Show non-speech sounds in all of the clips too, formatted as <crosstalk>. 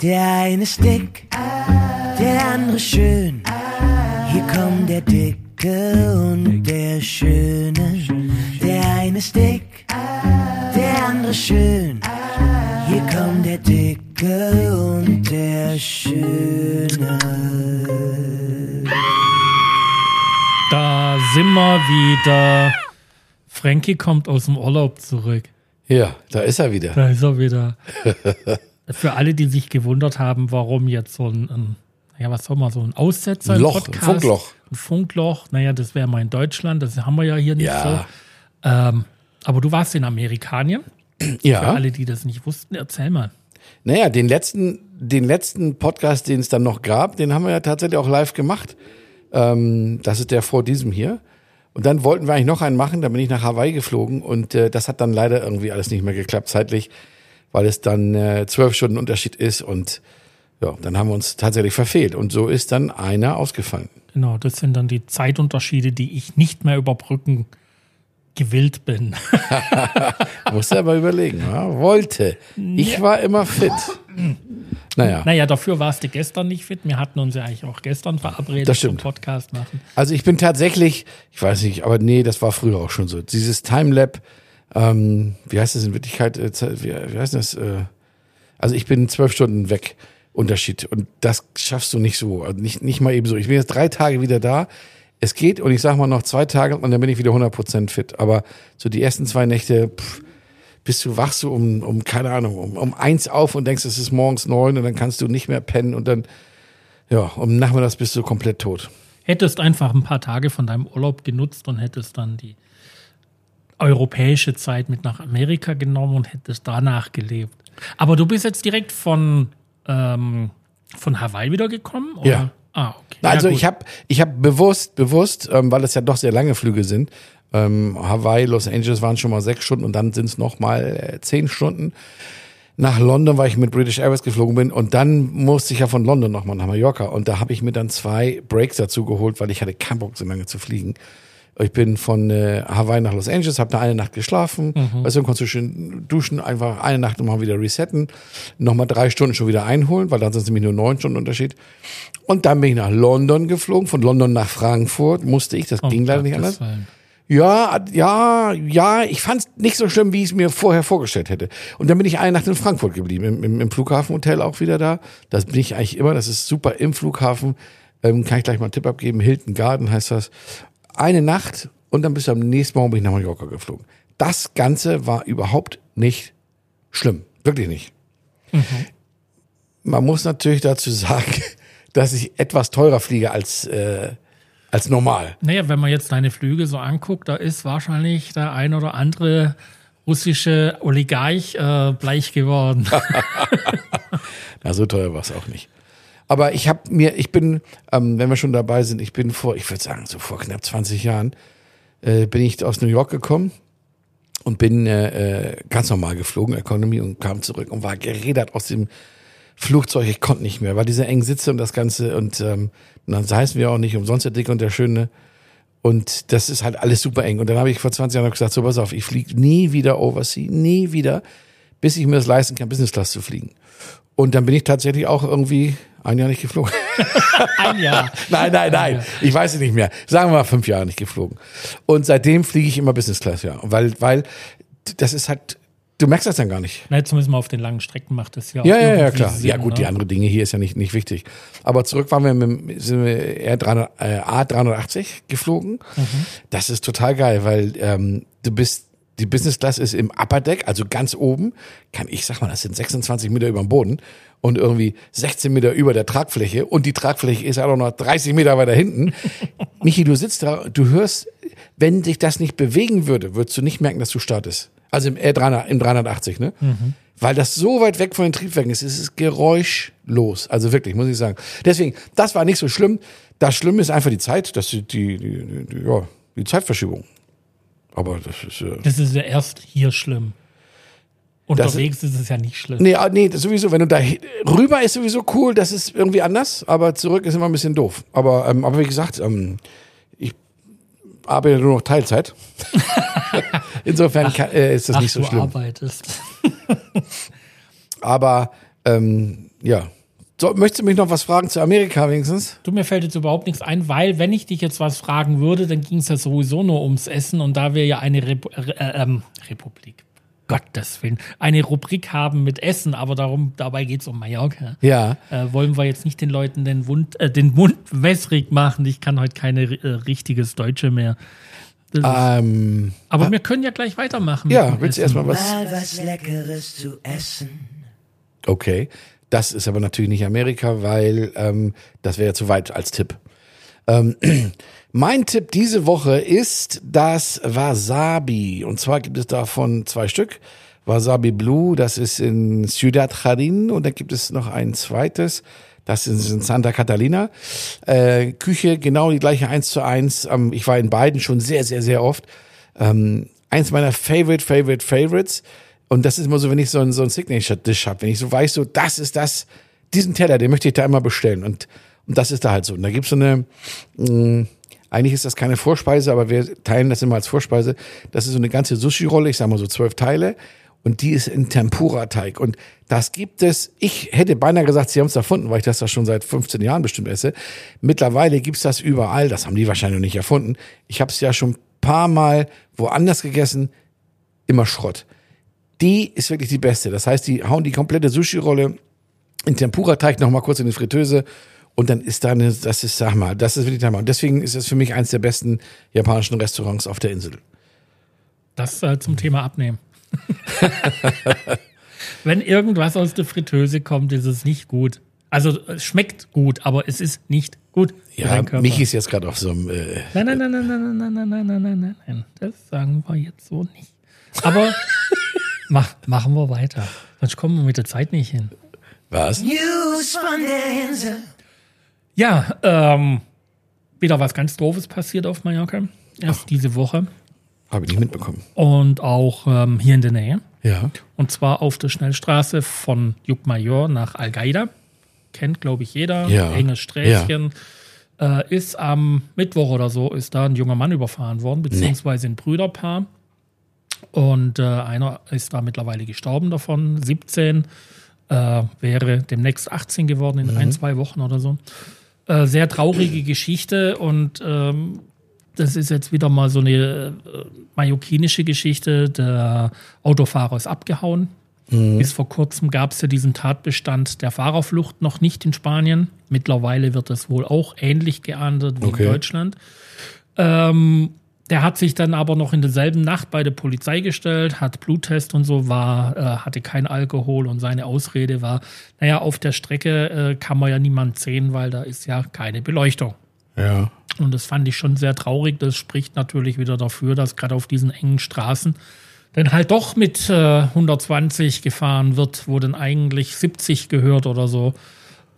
Der eine ist dick, der andere schön. Hier kommt der Dicke und der Schöne. Der eine ist dick, der andere schön. Hier kommt der Dicke und der Schöne. Da sind wir wieder. Frankie kommt aus dem Urlaub zurück. Ja, da ist er wieder. Da ist er wieder. <laughs> Für alle, die sich gewundert haben, warum jetzt so ein, ein ja, was soll man, so ein Aussetzer Ein Loch, ein Podcast, Funkloch. Ein Funkloch, naja, das wäre mal in Deutschland, das haben wir ja hier nicht Ja. so. Ähm, aber du warst in Amerikanien. Für Ja. alle, die das nicht wussten, erzähl mal. Naja, den letzten, den letzten Podcast, den es dann noch gab, den haben wir ja tatsächlich auch live gemacht. Ähm, das ist der vor diesem hier. Und dann wollten wir eigentlich noch einen machen, da bin ich nach Hawaii geflogen und äh, das hat dann leider irgendwie alles nicht mehr geklappt zeitlich, weil es dann äh, zwölf Stunden Unterschied ist und ja, dann haben wir uns tatsächlich verfehlt und so ist dann einer ausgefallen. Genau, das sind dann die Zeitunterschiede, die ich nicht mehr überbrücken gewillt bin. <laughs> Musste aber überlegen, ja? wollte. Ich war immer fit. Naja. naja, dafür warst du gestern nicht fit. Wir hatten uns ja eigentlich auch gestern verabredet zum. Podcast machen. Also ich bin tatsächlich, ich weiß nicht, aber nee, das war früher auch schon so. Dieses Timelap, ähm, wie heißt das in Wirklichkeit? Äh, wie, wie heißt das? Äh, also ich bin zwölf Stunden weg, Unterschied. Und das schaffst du nicht so. Also nicht, nicht mal eben so. Ich bin jetzt drei Tage wieder da. Es geht und ich sag mal noch zwei Tage und dann bin ich wieder 100% fit. Aber so die ersten zwei Nächte, pff, bist du wachst du um, um keine Ahnung, um, um eins auf und denkst, es ist morgens neun und dann kannst du nicht mehr pennen und dann, ja, um nachmittags bist du komplett tot. Hättest einfach ein paar Tage von deinem Urlaub genutzt und hättest dann die europäische Zeit mit nach Amerika genommen und hättest danach gelebt. Aber du bist jetzt direkt von, ähm, von Hawaii wiedergekommen? Oder? Ja. Ah, okay. Also Ja, ich habe ich hab bewusst, bewusst, ähm, weil es ja doch sehr lange Flüge sind, ähm, Hawaii, Los Angeles waren schon mal sechs Stunden und dann sind es noch mal äh, zehn Stunden. Nach London, weil ich mit British Airways geflogen bin und dann musste ich ja von London nochmal nach Mallorca und da habe ich mir dann zwei Breaks dazu geholt, weil ich hatte keinen Bock so lange zu fliegen. Ich bin von äh, Hawaii nach Los Angeles, habe da eine Nacht geschlafen, weißt du, dann konntest du schön duschen, einfach eine Nacht nochmal wieder resetten, nochmal drei Stunden schon wieder einholen, weil dann sind es nämlich nur neun Stunden Unterschied. Und dann bin ich nach London geflogen, von London nach Frankfurt musste ich, das Oh, ging leider nicht anders. Ja, ja, ja, ich fand es nicht so schlimm, wie ich es mir vorher vorgestellt hätte. Und dann bin ich eine Nacht in Frankfurt geblieben, im, im, im Flughafenhotel auch wieder da. Das bin ich eigentlich immer, das ist super im Flughafen. Ähm, kann ich gleich mal einen Tipp abgeben, Hilton Garden heißt das. Eine Nacht und dann bis am nächsten Morgen bin ich nach Mallorca geflogen. Das Ganze war überhaupt nicht schlimm, wirklich nicht. Man muss natürlich dazu sagen, <laughs> dass ich etwas teurer fliege als, äh, als normal. Naja, wenn man jetzt deine Flüge so anguckt, da ist wahrscheinlich der ein oder andere russische Oligarch äh, bleich geworden. <laughs> Na, so teuer war es auch nicht. Aber ich habe mir, ich bin, ähm, wenn wir schon dabei sind, ich bin vor, ich würde sagen, so vor knapp 20 Jahren, äh, bin ich aus New York gekommen und bin äh, äh, ganz normal geflogen, Economy, und kam zurück und war gerädert aus dem Flugzeug. Ich konnte nicht mehr, weil diese engen Sitze und das Ganze und ähm, dann heißen wir auch nicht umsonst der Dicke und der Schöne. Und das ist halt alles super eng. Und dann habe ich vor 20 Jahren gesagt, so pass auf, ich fliege nie wieder Oversea, nie wieder, bis ich mir das leisten kann, Business Class zu fliegen. Und dann bin ich tatsächlich auch irgendwie ein Jahr nicht geflogen. <laughs> Ein Jahr. <laughs> nein, nein, nein. Ich weiß es nicht mehr. Sagen wir mal fünf Jahre nicht geflogen. Und seitdem fliege ich immer Business Class, ja. Weil, weil das ist halt, du merkst das dann gar nicht. Na, zumindest mal auf den langen Strecken macht das ja auch Ja, ja, ja, klar. Sinn, ja, gut, die ne? anderen Dinge hier ist ja nicht, nicht wichtig. Aber zurück waren wir mit dem- sind wir R300, äh, A380 geflogen. Das ist total geil, weil ähm, du bist, die Business Class ist im Upper Deck, also ganz oben. Kann ich sag mal, das sind 26 Meter über dem Boden und irgendwie 16 Meter über der Tragfläche und die Tragfläche ist ja auch noch 30 Meter weiter hinten. <laughs> Michi, du sitzt da, du hörst, wenn sich das nicht bewegen würde, würdest du nicht merken, dass du startest. Also im R300, im 380, ne? Weil das so weit weg von den Triebwerken ist, es ist geräuschlos. Also wirklich, muss ich sagen. Deswegen, das war nicht so schlimm. Das Schlimme ist einfach die Zeit, dass die, die, die, die, ja, die Zeitverschiebung. Aber das ist, äh, Das ist ja erst hier schlimm. Unterwegs ist es ja nicht schlimm. nee, ah, nee, sowieso, wenn du da rüber ist sowieso cool, das ist irgendwie anders, aber zurück ist immer ein bisschen doof. Aber, ähm, aber wie gesagt, ähm, ich arbeite nur noch Teilzeit. <laughs> Insofern kann, äh, ist das Ach, nicht so du schlimm. arbeitest. Aber Ähm, ja. So, möchtest du mich noch was fragen zu Amerika wenigstens? Du, mir fällt jetzt überhaupt nichts ein, weil wenn ich dich jetzt was fragen würde, dann ging es ja sowieso nur ums Essen und da wir ja eine Rep äh, ähm, Republik, Gottes Willen, eine Rubrik haben mit Essen, aber darum, dabei geht es um Mallorca. Ja. Äh, wollen wir jetzt nicht den Leuten den, Wund, äh, den Mund <laughs> wässrig machen. Ich kann heute keine äh, richtiges Deutsche mehr. Ähm, aber wir können ja gleich weitermachen. ja, willst du erstmal was? Mal was Leckeres zu essen. Okay. Das ist aber natürlich nicht Amerika, weil ähm, das wäre ja zu weit als Tipp. Ähm, <clears throat> mein Tipp diese Woche ist das Wasabi. Und zwar gibt es davon zwei Stück. Wasabi Blue, das ist in Ciudad Jardín und da gibt es noch ein zweites, das ist in Santa Catalina. Äh, Küche genau die gleiche eins zu eins. Ähm, ich war in beiden schon sehr, sehr, sehr oft. Ähm, eins meiner Favorite, Favorite, Favorites. Und das ist immer so, wenn ich so ein, so ein Signature-Dish habe, wenn ich so weiß, so, das ist das, diesen Teller, den möchte ich da immer bestellen. Und, und das ist da halt so. Und da gibt's so eine, mh, eigentlich ist das keine Vorspeise, aber wir teilen das immer als Vorspeise. Das ist so eine ganze Sushi-Rolle, ich sag mal so zwölf Teile. Und die ist in Tempura-Teig. Und das gibt es, ich hätte beinahe gesagt, sie haben es erfunden, weil ich das da schon seit 15 Jahren bestimmt esse. Mittlerweile gibt's das überall, das haben die wahrscheinlich noch nicht erfunden. Ich habe es ja schon paar Mal woanders gegessen, immer Schrott. Die ist wirklich die beste. Das heißt, die hauen die komplette Sushi-Rolle in Tempura-Teig noch mal kurz in die Fritteuse und dann ist da eine, das ist, sag mal, das ist wirklich der Hammer. Und deswegen ist es für mich eins der besten japanischen Restaurants auf der Insel. Das äh, zum Thema Abnehmen. Wenn irgendwas aus der Fritteuse kommt, ist es nicht gut. Also es schmeckt gut, aber es ist nicht gut Ja, mich ist jetzt gerade auf so einem, äh, Nein, nein, nein, nein, nein, nein, nein, nein, nein, nein, nein, nein. Das sagen wir jetzt so nicht. Aber mach, machen wir weiter. Sonst kommen wir mit der Zeit nicht hin. was? News von der Insel. Ja, ähm, wieder was ganz Doofes passiert auf Mallorca. Erst diese Woche. Habe ich nicht mitbekommen. Und auch ähm, hier in der Nähe. Ja. Und zwar auf der Schnellstraße von Jukmajor nach Algaida. Kennt, glaube ich, jeder. Ja. Enges Sträßchen. Äh, ist am Mittwoch oder so, ist da ein junger Mann überfahren worden, beziehungsweise ein Brüderpaar. Und äh, einer ist da mittlerweile gestorben davon, 17. Äh, wäre demnächst 18 geworden in ein, zwei Wochen oder so. Äh, sehr traurige Geschichte und ähm, das ist jetzt wieder mal so eine äh, mallorquinische Geschichte. Der Autofahrer ist abgehauen. Bis vor kurzem gab es ja diesen Tatbestand der Fahrerflucht noch nicht in Spanien. Mittlerweile wird das wohl auch ähnlich geahndet wie Okay. in Deutschland. Ähm, der hat sich dann aber noch in derselben Nacht bei der Polizei gestellt, hat Bluttest und so, war, äh, hatte kein Alkohol und seine Ausrede war, naja, auf der Strecke äh, kann man ja niemand sehen, weil da ist ja keine Beleuchtung. Ja. Und das fand ich schon sehr traurig. Das spricht natürlich wieder dafür, dass gerade auf diesen engen Straßen dann halt doch mit äh, 120 gefahren wird, wo dann eigentlich 70 gehört oder so.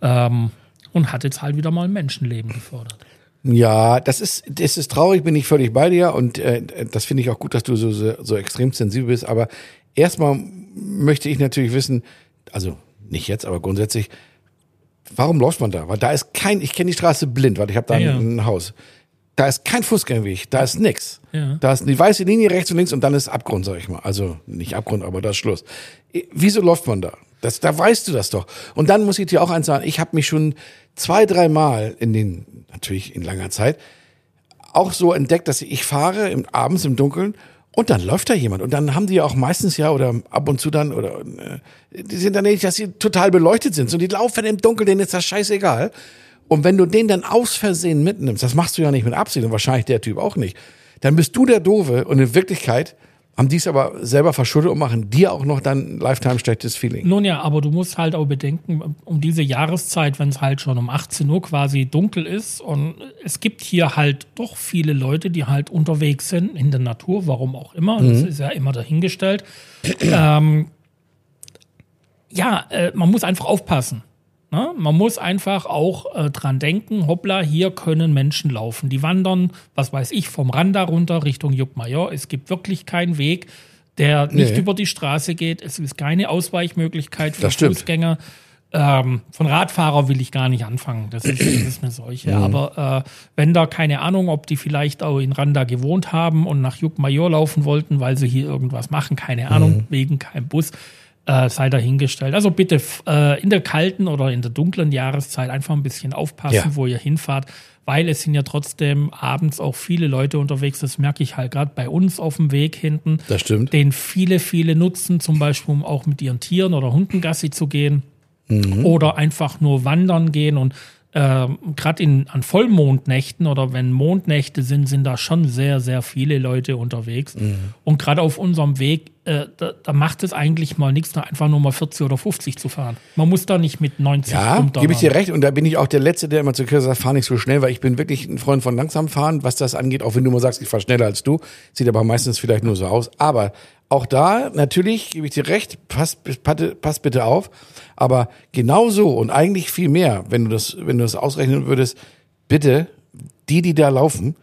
Ähm, und hat jetzt halt wieder mal ein Menschenleben gefordert. Ja, das ist, das ist traurig, bin ich völlig bei dir und äh, das finde ich auch gut, dass du so, so, so extrem sensibel bist. Aber erstmal möchte ich natürlich wissen, also nicht jetzt, aber grundsätzlich, warum läuft man da? Weil da ist kein, ich kenne die Straße blind, weil ich habe da Ja, ein, ein Haus. Da ist kein Fußgängerweg, da ist nix. Ja. Da ist die weiße Linie rechts und links und dann ist Abgrund, sag ich mal. Also nicht Abgrund, aber da ist Schluss. Eh, Wieso läuft man da? Das, da weißt du das doch. Und dann muss ich dir auch eins sagen, ich habe mich schon zwei, drei Mal in den, natürlich in langer Zeit, auch so entdeckt, dass ich fahre im, abends im Dunkeln und dann läuft da jemand. Und dann haben die ja auch meistens ja oder ab und zu dann, oder äh, die sind dann nicht, dass sie total beleuchtet sind. So, die laufen im Dunkeln, denen ist das scheißegal. Und wenn du den dann aus Versehen mitnimmst, das machst du ja nicht mit Absicht und wahrscheinlich der Typ auch nicht, dann bist du der Doofe und in Wirklichkeit haben die es aber selber verschuldet und machen dir auch noch dann ein lifetime schlechtes Feeling. Nun ja, aber du musst halt auch bedenken, um diese Jahreszeit, wenn es halt schon um 18 Uhr quasi dunkel ist und es gibt hier halt doch viele Leute, die halt unterwegs sind in der Natur, warum auch immer, das ist ja immer dahingestellt. <clears throat> ähm, ja, äh, man muss einfach aufpassen. Ne? Man muss einfach auch äh, dran denken, hoppla, hier können Menschen laufen. Die wandern, was weiß ich, vom Randa runter Richtung Juckmajor. Es gibt wirklich keinen Weg, der nicht Nee. über die Straße geht. Es ist keine Ausweichmöglichkeit für. Fußgänger. Ähm, von Radfahrer will ich gar nicht anfangen. Das ist, das ist eine Seuche. Aber äh, wenn da keine Ahnung, ob die vielleicht auch in Randa gewohnt haben und nach Juckmajor laufen wollten, weil sie hier irgendwas machen, keine Ahnung, wegen keinem Bus. Äh, sei dahingestellt. Also bitte äh, in der kalten oder in der dunklen Jahreszeit einfach ein bisschen aufpassen, Ja. wo ihr hinfahrt, weil es sind ja trotzdem abends auch viele Leute unterwegs. Das merke ich halt gerade bei uns auf dem Weg hinten, Das stimmt. den viele, viele nutzen, zum Beispiel um auch mit ihren Tieren oder Hunden Gassi zu gehen Mhm. oder einfach nur wandern gehen und ähm, gerade an Vollmondnächten oder wenn Mondnächte sind, sind da schon sehr, sehr viele Leute unterwegs. Mhm. Und gerade auf unserem Weg, äh, da, da macht es eigentlich mal nichts, da einfach nur mal 40 oder 50 zu fahren. Man muss da nicht mit 90 Ja, gebe ich dir recht. Und da bin ich auch der Letzte, der immer zu Kirche sagt, fahr nicht so schnell, weil ich bin wirklich ein Freund von langsam fahren, was das angeht. Auch wenn du mal sagst, ich fahre schneller als du. Sieht aber meistens vielleicht nur so aus. Aber auch da, natürlich, gebe ich dir recht, pass, pass, bitte auf. Aber genauso und eigentlich viel mehr, wenn du das, wenn du das ausrechnen würdest, bitte, die, die da laufen,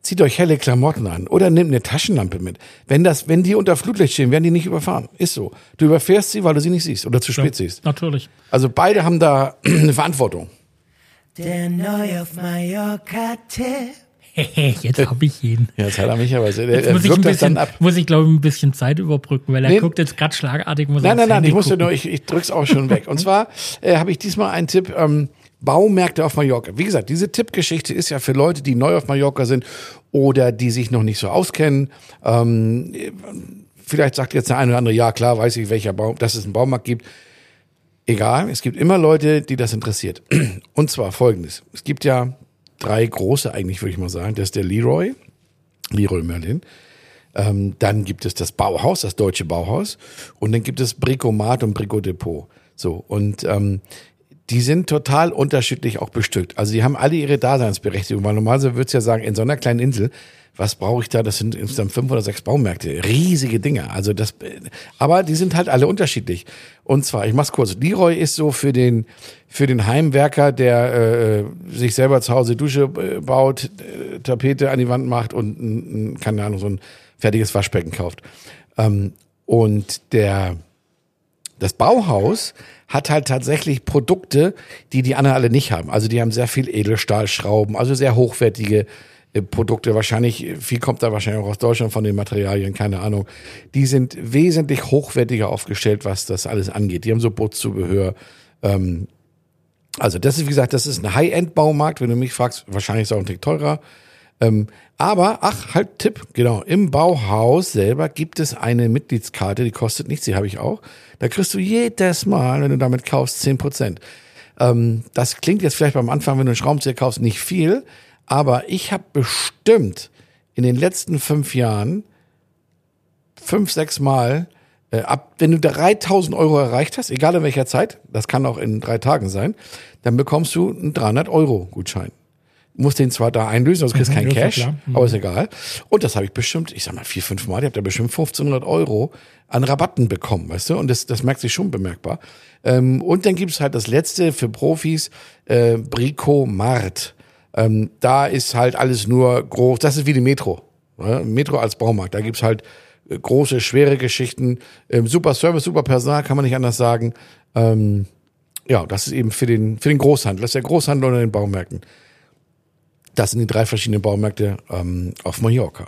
zieht euch helle Klamotten an oder nehmt eine Taschenlampe mit. Wenn das, wenn die unter Flutlicht stehen, werden die nicht überfahren. Ist so. Du überfährst sie, weil du sie nicht siehst oder zu spät siehst. Natürlich. Also beide haben da <clears throat> eine Verantwortung. Der neu auf Mallorca-Tipp. <laughs> jetzt habe ich ihn. Ja, das hat er mich aber sehr, Jetzt er muss ich, ein bisschen, ab. muss ich glaube ich, ein bisschen Zeit überbrücken, weil er Nee. guckt jetzt gerade schlagartig. Nein, nein, nein, Handy ich musste gucken. nur, ich, ich drück's auch schon weg. Und zwar äh, habe ich diesmal einen Tipp, ähm, Baumärkte auf Mallorca. Wie gesagt, diese Tippgeschichte ist ja für Leute, die neu auf Mallorca sind oder die sich noch nicht so auskennen. Ähm, vielleicht sagt jetzt der eine oder andere, ja klar, weiß ich, welcher Baum, dass es einen Baumarkt gibt. Egal, es gibt immer Leute, die das interessiert. Und zwar folgendes. Es gibt ja drei große eigentlich, würde ich mal sagen. Das ist der Leroy, Leroy Merlin. Ähm, dann gibt es das Bauhaus, das deutsche Bauhaus. Und dann gibt es Bricomat und Bricodepot. So, und ähm, die sind total unterschiedlich auch bestückt. Also die haben alle ihre Daseinsberechtigung, weil normalerweise würdest du ja sagen, in so einer kleinen Insel, was brauche ich da? Das sind insgesamt fünf oder sechs Baumärkte. Riesige Dinger. Also das, aber die sind halt alle unterschiedlich. Und zwar, ich mach's kurz. Leroy ist so für den, für den Heimwerker, der äh, sich selber zu Hause Dusche äh, baut, äh, Tapete an die Wand macht und, ein, keine Ahnung, so ein fertiges Waschbecken kauft. Ähm, und der, das Bauhaus hat halt tatsächlich Produkte, die die anderen alle nicht haben. Also die haben sehr viel Edelstahlschrauben, also sehr hochwertige äh, Produkte. Wahrscheinlich, viel kommt da wahrscheinlich auch aus Deutschland von den Materialien, keine Ahnung. Die sind wesentlich hochwertiger aufgestellt, was das alles angeht. Die haben so Bootszubehör. Ähm, also das ist, wie gesagt, das ist ein High-End-Baumarkt. Wenn du mich fragst, wahrscheinlich ist es auch ein Tick teurer. Ähm, aber, ach, halt Tipp, genau, im Bauhaus selber gibt es eine Mitgliedskarte, die kostet nichts, die habe ich auch. Da kriegst du jedes Mal, wenn du damit kaufst, 10 Prozent. Ähm, das klingt jetzt vielleicht beim Anfang, wenn du einen Schraubenzieher kaufst, nicht viel, aber ich habe bestimmt in den letzten fünf Jahren fünf, sechs Mal, äh, ab, wenn du 3000 Euro erreicht hast, egal in welcher Zeit, das kann auch in drei Tagen sein, dann bekommst du einen 300 Euro Gutschein. Musst den zwar da einlösen, also kriegst Mhm, kein ja Cash. Mhm. aber ist egal. Und das habe ich bestimmt, ich sag mal vier, fünf Mal, ich habe da bestimmt 1500 Euro an Rabatten bekommen, weißt du? Und das, das merkt sich schon bemerkbar. Ähm, und dann gibt's halt das letzte für Profis, äh, Brico Mart. Ähm, da ist halt alles nur groß, das ist wie die Metro. Ne? Metro als Baumarkt, da gibt's halt äh, große, schwere Geschichten, ähm, super Service, super Personal, kann man nicht anders sagen. Ähm, ja, das ist eben für den, für den Großhandel, das ist der Großhandel unter den Baumärkten. Das sind die drei verschiedenen Baumärkte ähm, auf Mallorca.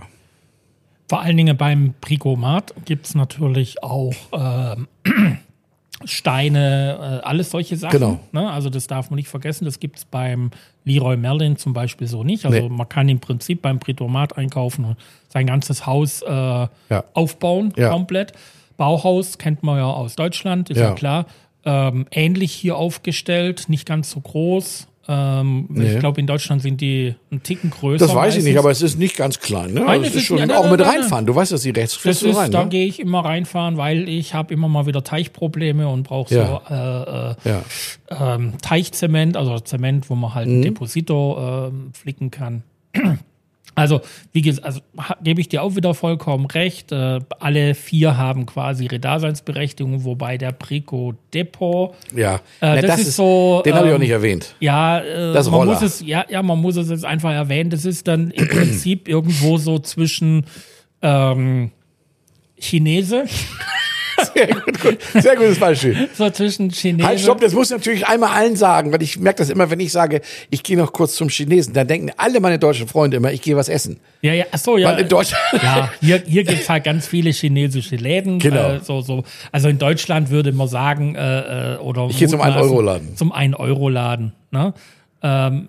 Vor allen Dingen beim Bricomat gibt es natürlich auch ähm, Steine, äh, alles solche Sachen. Genau. Ne? Also das darf man nicht vergessen. Das gibt es beim Leroy Merlin zum Beispiel so nicht. Also Nee. man kann im Prinzip beim Bricomat einkaufen und sein ganzes Haus äh, aufbauen Ja. komplett. Bauhaus kennt man ja aus Deutschland, ist ja, Ja. klar. Ähm, ähnlich hier aufgestellt, nicht ganz so groß. Ähm, Nee. Ich glaube, in Deutschland sind die einen Ticken größer. Das weiß ich nicht, meistens. aber es ist nicht ganz klein. Ne? Nein, Also es ist schon ja, nein, auch nein, mit reinfahren. Du weißt, dass die rechts Das ist, rein. da Ne? gehe ich immer reinfahren, weil ich habe immer mal wieder Teichprobleme und brauche Ja. so äh, äh, Ja. ähm, Teichzement, also Zement, wo man halt Mhm. ein Deposito ähm, flicken kann. Also, wie gesagt, also, gebe ich dir auch wieder vollkommen recht. Äh, alle vier haben quasi ihre Daseinsberechtigung, wobei der Prico Depot, Ja, Äh, Na, das ist so, Den habe ich auch ähm, nicht erwähnt. ja, äh, Das man muss es, ja, ja, man muss es jetzt einfach erwähnen. Das ist dann im <clears throat> Prinzip irgendwo so zwischen ähm, Chinese <laughs> Sehr gut, gut. Sehr gutes Beispiel. So zwischen Chinesen. Halt, stopp, das muss ich natürlich einmal allen sagen, weil ich merke das immer, wenn ich sage, ich gehe noch kurz zum Chinesen, dann denken alle meine deutschen Freunde immer, ich gehe was essen. Ja, ja, ach so, ja. Weil in Deutschland. Ja, hier, hier gibt's halt ganz viele chinesische Läden. Genau. Äh, so, so. Also in Deutschland würde man sagen, äh, äh, oder Ich gehe zum mutmaßen, 1-Euro-Laden. Zum 1-Euro-Laden. Ne? Ähm,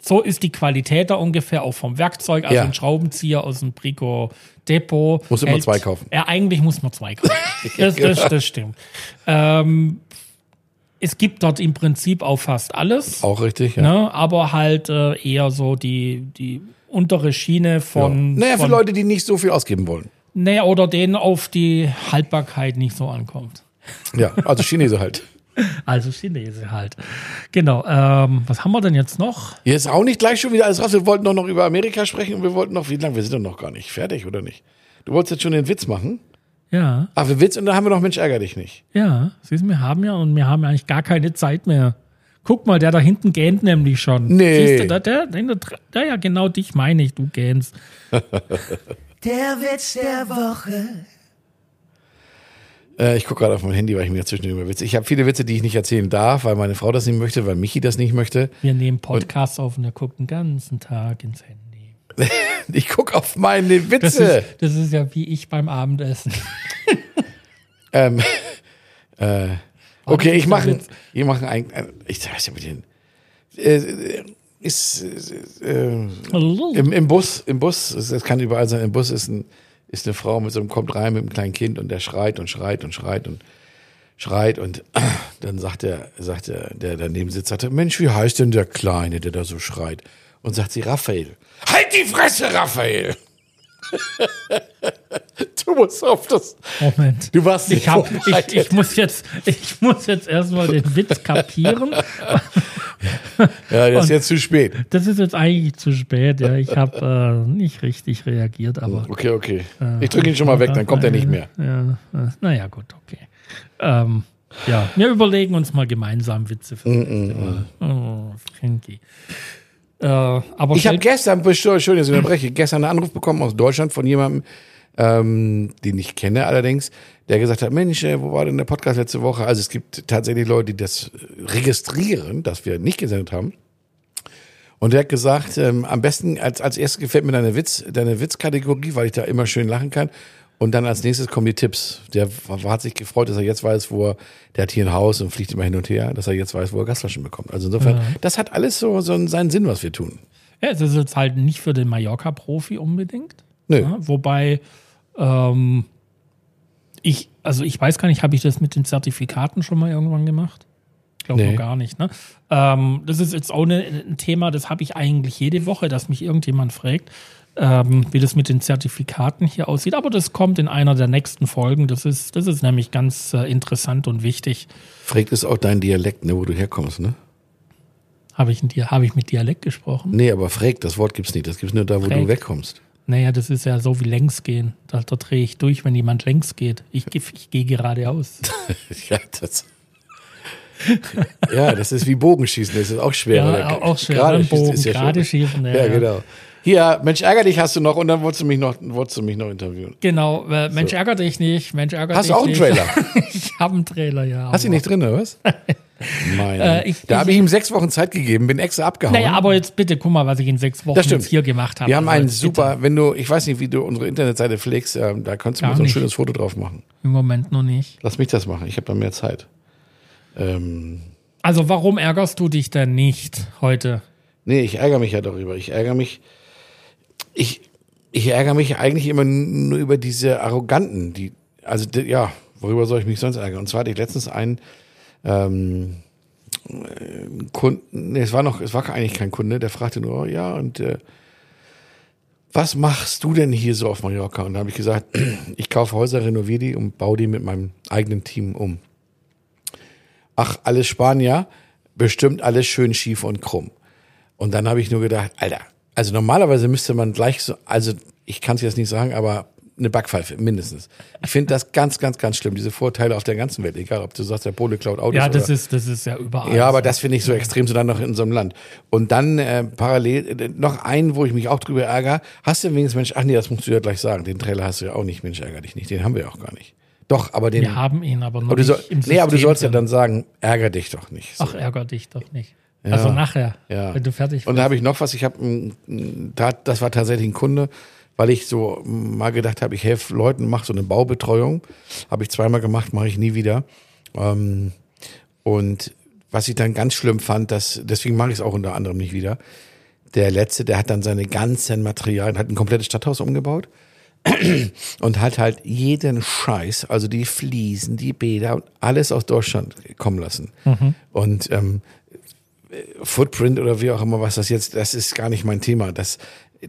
so ist die Qualität da ungefähr auch vom Werkzeug, also Ja. ein Schraubenzieher aus dem Brico Depot. Muss immer zwei kaufen. Ja, eigentlich muss man zwei kaufen. <laughs> Das, das, das stimmt. Ähm, es gibt dort im Prinzip auch fast alles. Auch richtig, ja. Ne, aber halt äh, eher so die, die untere Schiene von. Naja, für von, Leute, die nicht so viel ausgeben wollen. Naja, oder denen auf die Haltbarkeit nicht so ankommt. Ja, also Chinese halt. <laughs> Also Chinese halt. Genau. Ähm, was haben wir denn jetzt noch? Hier ist auch nicht gleich schon wieder alles raus. Wir wollten doch noch über Amerika sprechen und wir wollten noch, wie lange? Wir sind doch noch gar nicht fertig, oder nicht? Du wolltest jetzt schon den Witz machen? Ja, Ach, wir Witz und dann haben wir noch Mensch, ärger dich nicht. ja. Siehst du, wir haben ja und wir haben eigentlich gar keine Zeit mehr. Guck mal, der da hinten gähnt nämlich schon. Nee. Siehst du, der, der, der, der, ja, genau dich meine ich, du gähnst. <laughs> Der Witz der Woche. Äh, ich gucke gerade auf mein Handy, weil ich mir zwischendurch über Witze. Ich habe viele Witze, die ich nicht erzählen darf, weil meine Frau das nicht möchte, weil Michi das nicht möchte. Wir nehmen Podcasts auf und er guckt den ganzen Tag ins Handy. <laughs> Ich gucke auf meine Das Witze. ist, das ist ja wie ich beim Abendessen. <laughs> Ähm, äh, okay, das ich mache ich mache ein, ein ich weiß ja mit den äh, ist äh, im, im Bus im Bus es kann überall sein im Bus ist ein ist eine Frau mit so einem kommt rein mit einem kleinen Kind und der schreit und schreit und schreit und schreit und <clears throat> dann sagt der sagt der der daneben sitzt sagt er, Mensch wie heißt denn der Kleine der da so schreit und sagt sie Raphael halt die Fresse Raphael <laughs> du musst auf das Moment. Du warst nicht ich, hab, ich, ich muss jetzt, ich muss jetzt erstmal den Witz kapieren. <laughs> <laughs> Ja, das ist jetzt zu spät. Das ist jetzt eigentlich zu spät. Ja, ich habe äh, nicht richtig reagiert, aber Okay, okay. Ich drücke ihn schon mal weg, dann kommt er nicht mehr. <laughs> Ja, äh, naja, gut, okay. Ähm, ja, wir überlegen uns mal gemeinsam Witze für das nächste Mal. Oh, Frankie. Äh, aber Ich habe gestern, Entschuldigung, dass ich unterbreche, gestern einen Anruf bekommen aus Deutschland von jemandem, ähm, den ich kenne allerdings, der gesagt hat, Mensch, äh, wo war denn der Podcast letzte Woche? Also es gibt tatsächlich Leute, die das registrieren, dass wir nicht gesendet haben. Und der hat gesagt, ähm, am besten als, als erstes gefällt mir deine Witz, deine Witzkategorie, weil ich da immer schön lachen kann. Und dann als nächstes kommen die Tipps. Der hat sich gefreut, dass er jetzt weiß, wo er, der hat hier ein Haus und fliegt immer hin und her, dass er jetzt weiß, wo er Gastflaschen bekommt. Also insofern, das hat alles so, so seinen Sinn, was wir tun. Ja, es ist jetzt halt nicht für den Mallorca-Profi unbedingt. Nö. Ja, wobei ähm, ich, also ich weiß gar nicht, habe ich das mit den Zertifikaten schon mal irgendwann gemacht? Ich glaube Nee. noch gar nicht. Ne? Ähm, das ist jetzt auch ne, ein Thema, das habe ich eigentlich jede Woche, dass mich irgendjemand fragt, ähm, wie das mit den Zertifikaten hier aussieht. Aber das kommt in einer der nächsten Folgen. Das ist, das ist nämlich ganz äh, interessant und wichtig. Fragt ist auch dein Dialekt, ne, wo du herkommst, ne? Habe ich, ein habe ich mit Dialekt gesprochen? Nee, aber fragt, das Wort gibt's nicht. Das gibt's nur da, wo du Fragt. wegkommst. Naja, das ist ja so wie längs gehen. Da, da drehe ich durch, wenn jemand längs geht. Ich, ich gehe geradeaus. <laughs> ja, das. ja, das ist wie Bogenschießen, das ist auch schwer. Ja, auch schwer. Gerade schießen Bogen, ist ja gerade schwer. schießen, ja, Ja, genau. Hier, Mensch, ärger dich hast du noch und dann wolltest du mich noch, wolltest du mich noch interviewen. Genau, äh, Mensch, ärgere dich nicht. Mensch, ärgere Hast dich du auch einen nicht. Trailer? <laughs> ich habe einen Trailer, ja. Hast du ihn nicht drin, oder was? <laughs> Äh, ich- da habe ich ihm sechs Wochen Zeit gegeben, bin extra abgehauen. Naja, aber jetzt bitte, guck mal, was ich in sechs Wochen jetzt hier gemacht habe. wir haben Also einen super, bitte. wenn du, ich weiß nicht, wie du unsere Internetseite pflegst, ähm, da kannst du Gar mir so ein nicht. schönes Foto drauf machen. Im Moment noch nicht. Lass mich das machen, ich habe da mehr Zeit. Ähm, Also warum ärgerst du dich denn nicht heute? Nee, ich ärgere mich ja darüber. Ich ärgere mich. Ich, ich ärgere mich eigentlich immer nur über diese Arroganten, die, also ja, worüber soll ich mich sonst ärgern? Und zwar hatte ich letztens einen ähm, äh, Kunden, nee, es war noch, es war eigentlich kein Kunde, der fragte nur, oh, ja, und äh, was machst du denn hier so auf Mallorca? Und da habe ich gesagt, <clears throat> ich kaufe Häuser, renoviere die und baue die mit meinem eigenen Team um. Ach, alles Spanier, bestimmt alles schön schief und krumm. Und dann habe ich nur gedacht, Alter, also normalerweise müsste man gleich so, also ich kann es jetzt nicht sagen, aber eine Backpfeife mindestens. Ich finde das ganz, ganz, ganz schlimm, diese Vorteile auf der ganzen Welt, egal ob du sagst, der Pole klaut Autos Ja, das oder, ist, das ist ja überall. ja, aber so. das finde ich so extrem, so dann noch in so einem Land. Und dann äh, parallel äh, noch einen, wo ich mich auch drüber ärgere. Hast du wenigstens, Mensch, ach nee, das musst du ja gleich sagen. Den Trailer hast du ja auch nicht, Mensch, ärger dich nicht. Den haben wir ja auch gar nicht. Doch, aber den. Wir haben ihn aber noch aber du nicht soll, im nee, aber du sollst ja drin. dann sagen, ärger dich doch nicht. So. Ach, ärger dich doch nicht. Ja. Also nachher, Ja. wenn du fertig Und da habe ich noch was. Ich habe, das war tatsächlich ein Kunde, weil ich so mal gedacht habe, ich helfe Leuten, mache so eine Baubetreuung. Habe ich zweimal gemacht, mache ich nie wieder. Ähm, und was ich dann ganz schlimm fand, dass, deswegen mache ich es auch unter anderem nicht wieder. Der letzte, der hat dann seine ganzen Materialien, hat ein komplettes Stadthaus umgebaut <clears throat> und hat halt jeden Scheiß, also die Fliesen, die Bäder und alles aus Deutschland kommen lassen. Und ähm, Footprint oder wie auch immer, was das jetzt, das ist gar nicht mein Thema. Das,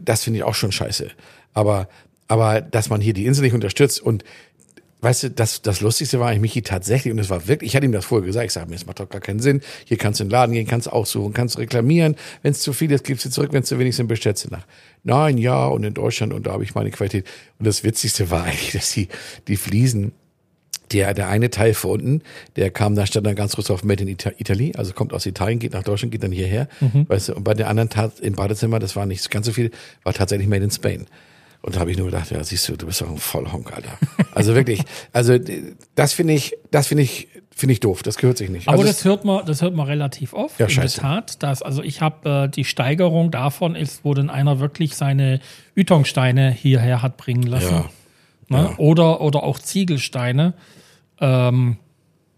das finde ich auch schon scheiße. Aber, aber, dass man hier die Insel nicht unterstützt und Weißt du, das, das Lustigste war eigentlich Michi tatsächlich, und es war wirklich, ich hatte ihm das vorher gesagt, ich sage mir, es macht doch gar keinen Sinn. Hier kannst du in den Laden gehen, kannst aussuchen, kannst reklamieren. Wenn es zu viel ist, gibst du zurück, wenn es zu wenig sind, bestellst du nach. Nein, ja, und in Deutschland, und da habe ich meine Qualität. Und das Witzigste war eigentlich, dass die, die Fliesen, der, der eine Teil von unten, der kam da, stand dann ganz kurz auf Made in Ita Italy, also kommt aus Italien, geht nach Deutschland, geht dann hierher. Weißt du, und bei der anderen Tat im Badezimmer, das war nicht ganz so viel, war tatsächlich Made in Spain. Und da habe ich nur gedacht, ja, siehst du, du bist doch ein Vollhonk, Alter. Also wirklich, also das finde ich, das finde ich, finde ich doof. Das gehört sich nicht. Aber also das hört man, das hört man relativ oft. Ja, in scheiße. der Tat, dass, also ich habe äh, die Steigerung davon ist, wo dann einer wirklich seine Ytongsteine hierher hat bringen lassen. Ja. Ne? Ja. Oder, oder auch Ziegelsteine. Ähm,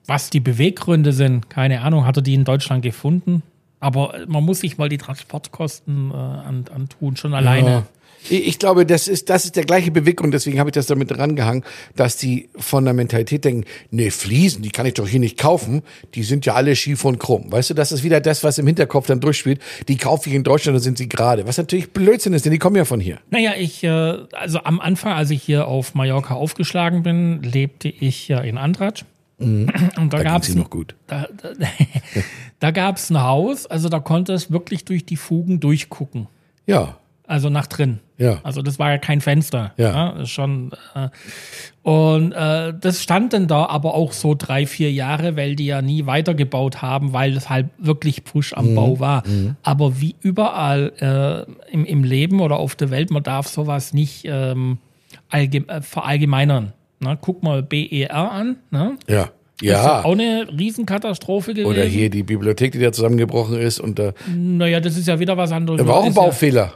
was die Beweggründe sind, keine Ahnung, hat er die in Deutschland gefunden. Aber man muss sich mal die Transportkosten äh, an, antun, schon alleine. Ich glaube, das ist, das ist der gleiche Beweggrund, deswegen habe ich das damit rangehangen, dass die von der Mentalität denken, nee, Fliesen, die kann ich doch hier nicht kaufen, die sind ja alle schief und krumm. Weißt du, das ist wieder das, was im Hinterkopf dann durchspielt. Die kaufe ich in Deutschland, dann sind sie gerade. Was natürlich Blödsinn ist, denn die kommen ja von hier. Naja, ich, äh, also am Anfang, als ich hier auf Mallorca aufgeschlagen bin, lebte ich ja in Antratsch. <clears throat> Und da, Mhm. Da gab es noch gut. da, da, <laughs> da gab's ein Haus, also da konnte es wirklich durch die Fugen durchgucken. Ja, Also nach drin. Ja. Also das war ja kein Fenster. Ja. das ist schon. Äh, und äh, das stand dann da aber auch so drei, vier Jahre, weil die ja nie weitergebaut haben, weil es halt wirklich Pfusch am Mhm. Bau war. Aber wie überall äh, im, im Leben oder auf der Welt, man darf sowas nicht ähm, äh, verallgemeinern. Ne? Guck mal BER an. Ne? ja, Das ist ja. auch eine Riesenkatastrophe gewesen. Oder hier die Bibliothek, die da zusammengebrochen ist und da Naja, das ist ja wieder was anderes. war auch ein Ist ja- Baufehler.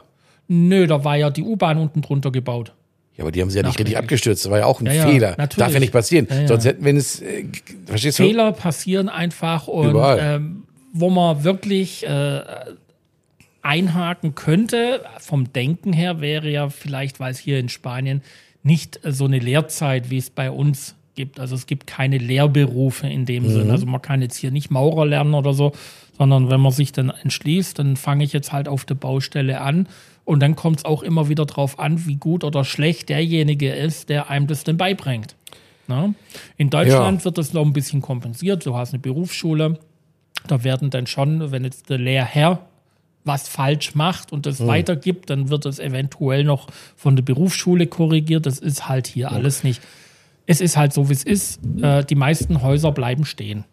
Nö, da war ja die U-Bahn unten drunter gebaut. Ja, aber die haben sie ja nicht richtig abgestürzt. Das war ja auch ein Ja, ja, Fehler. natürlich. Darf ja nicht passieren. Ja, ja. Sonst hätten, wenn es, äh, verstehst du? Fehler passieren einfach und ähm, wo man wirklich äh, einhaken könnte, vom Denken her, wäre ja vielleicht, weil es hier in Spanien nicht so eine Lehrzeit, wie es bei uns gibt. Also es gibt keine Lehrberufe in dem Mhm. Sinn. Also man kann jetzt hier nicht Maurer lernen oder so, sondern wenn man sich dann entschließt, dann fange ich jetzt halt auf der Baustelle an. Und dann kommt es auch immer wieder drauf an, wie gut oder schlecht derjenige ist, der einem das denn beibringt. Ne? In Deutschland Ja. wird das noch ein bisschen kompensiert. Du hast eine Berufsschule, da werden dann schon, wenn jetzt der Lehrherr was falsch macht und das weitergibt, dann wird das eventuell noch von der Berufsschule korrigiert. Das ist halt hier alles nicht. Es ist halt so, wie es ist. Äh, die meisten Häuser bleiben stehen.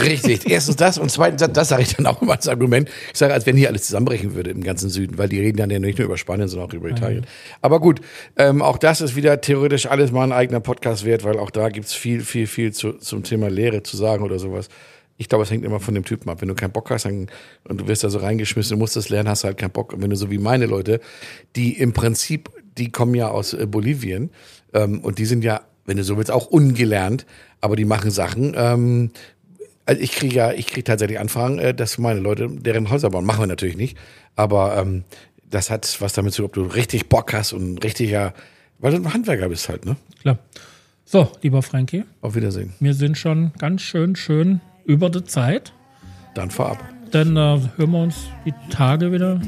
Richtig. <laughs> Erstens das und zweitens, das, sage ich dann auch immer als Argument. Ich sage, als wenn hier alles zusammenbrechen würde im ganzen Süden, weil die reden dann ja nicht nur über Spanien, sondern auch über Italien. Aber gut, ähm, auch das ist wieder theoretisch alles mal ein eigener Podcast wert, weil auch da gibt's viel, viel, viel zu, zum Thema Lehre zu sagen oder sowas. Ich glaube, es hängt immer von dem Typen ab. Wenn du keinen Bock hast dann, und du wirst da so reingeschmissen, du musst das lernen, hast du halt keinen Bock. Und wenn du so wie meine Leute, die im Prinzip, die kommen ja aus äh, Bolivien ähm, und die sind ja, wenn du so willst, auch ungelernt, aber die machen Sachen, ähm, also ich kriege ja, ich kriege tatsächlich Anfragen, äh, dass meine Leute deren Häuser bauen. Machen wir natürlich nicht. Aber ähm, das hat was damit zu tun, ob du richtig Bock hast und richtiger, weil du ein Handwerker bist halt, ne? Klar. So, lieber Frankie, Auf Wiedersehen. wir sind schon ganz schön, schön über der Zeit. Dann vorab. Dann äh, hören wir uns die Tage wieder.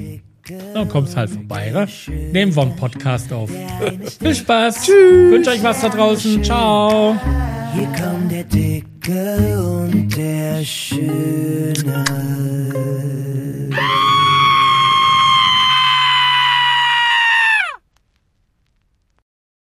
Dann kommst halt vorbei. Ne? Nehmen wir einen Podcast auf. Viel Spaß. Tschüss. Wünsche euch was da draußen. Ciao. Hier kommt der Dicke und der Schöne.